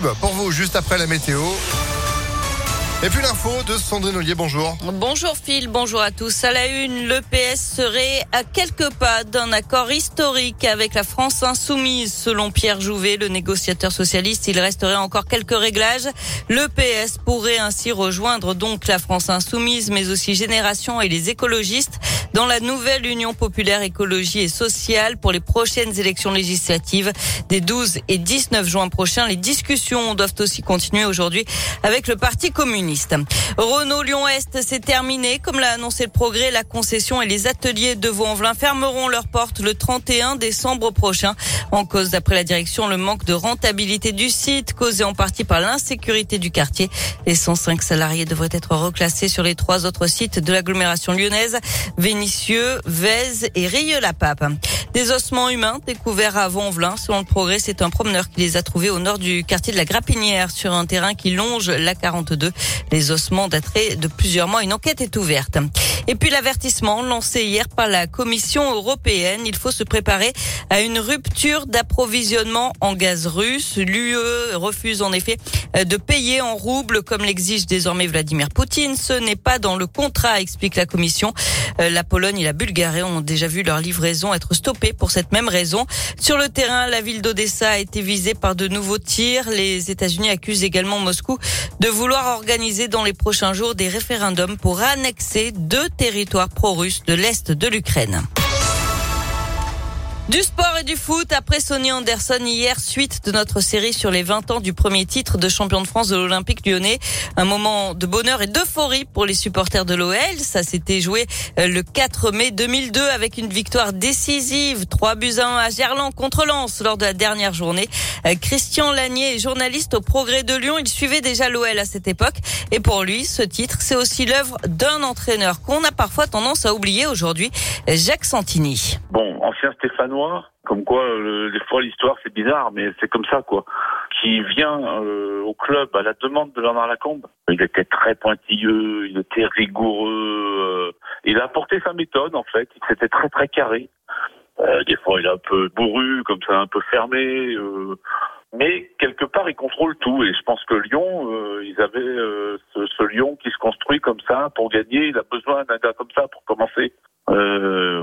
pour vous juste après la météo. Et puis l'info de Sandrine Ollier, bonjour. Bonjour Phil, bonjour à tous. À la une, le PS serait à quelques pas d'un accord historique avec la France insoumise. Selon Pierre Jouvet, le négociateur socialiste, il resterait encore quelques réglages. Le PS pourrait ainsi rejoindre donc la France insoumise, mais aussi Génération et les écologistes dans la nouvelle Union populaire écologie et sociale pour les prochaines élections législatives des 12 et 19 juin prochains. Les discussions doivent aussi continuer aujourd'hui avec le Parti communiste. Renault Lyon-Est, c'est terminé. Comme l'a annoncé le progrès, la concession et les ateliers de Vaux-en-Velin fermeront leurs portes le 31 décembre prochain. En cause, d'après la direction, le manque de rentabilité du site, causé en partie par l'insécurité du quartier. Les 105 salariés devraient être reclassés sur les trois autres sites de l'agglomération lyonnaise. Vénissieux, Vèze et Rieux-la-Pape. Des ossements humains découverts à Vonvelin. Selon le progrès, c'est un promeneur qui les a trouvés au nord du quartier de la Grappinière sur un terrain qui longe la 42. Les ossements dateraient de plusieurs mois. Une enquête est ouverte. Et puis l'avertissement lancé hier par la Commission européenne. Il faut se préparer à une rupture d'approvisionnement en gaz russe. L'UE refuse en effet de payer en roubles comme l'exige désormais Vladimir Poutine. Ce n'est pas dans le contrat, explique la Commission. La Pologne et la Bulgarie ont déjà vu leur livraison être stoppée pour cette même raison. Sur le terrain, la ville d'Odessa a été visée par de nouveaux tirs. Les États-Unis accusent également Moscou de vouloir organiser dans les prochains jours des référendums pour annexer deux territoires pro-russes de l'Est de l'Ukraine. Du sport et du foot après Sonny Anderson hier, suite de notre série sur les 20 ans du premier titre de champion de France de l'Olympique lyonnais. Un moment de bonheur et d'euphorie pour les supporters de l'OL. Ça s'était joué euh, le 4 mai 2002 avec une victoire décisive. 3 buts à 1 à Gerland contre Lens lors de la dernière journée. Euh, Christian Lanier journaliste au Progrès de Lyon. Il suivait déjà l'OL à cette époque. Et pour lui, ce titre, c'est aussi l'œuvre d'un entraîneur qu'on a parfois tendance à oublier aujourd'hui, Jacques Santini. Bon, ancien Stéphanois, comme quoi euh, des fois l'histoire c'est bizarre, mais c'est comme ça quoi. Qui vient euh, au club à la demande de Bernard Lacombe. Il était très pointilleux, il était rigoureux. Euh, il a apporté sa méthode en fait. C'était très très carré. Euh, des fois il est un peu bourru, comme ça un peu fermé. mais quelque part, il contrôle tout. Et je pense que Lyon, ils avaient ce, ce Lyon qui se construit comme ça pour gagner. Il a besoin d'un gars comme ça pour commencer.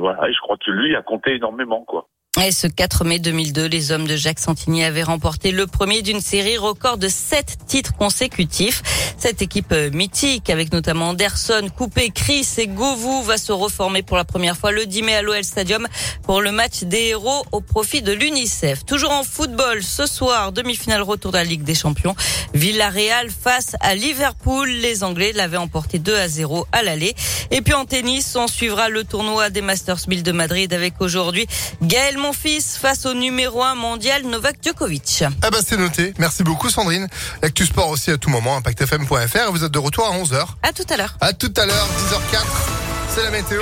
Voilà, et je crois que lui a compté énormément, quoi. Et ce 4 mai 2002, les hommes de Jacques Santini avaient remporté le premier d'une série record de sept titres consécutifs. Cette équipe mythique, avec notamment Anderson, Coupé, Chris et Govou, va se reformer pour la première fois le 10 mai à l'OL Stadium pour le match des héros au profit de l'UNICEF. Toujours en football, ce soir, demi-finale retour de la Ligue des Champions. Villarreal face à Liverpool. Les Anglais l'avaient emporté 2 à 0 à l'aller. Et puis en tennis, on suivra le tournoi des Masters 1000 de Madrid avec aujourd'hui Gaël fils face au numéro 1 mondial Novak Djokovic. Ah bah c'est noté. Merci beaucoup Sandrine. L'actu sport aussi à tout moment, impactfm.fr. Vous êtes de retour à 11h. À tout à l'heure. À tout à l'heure, 10h04. C'est la météo.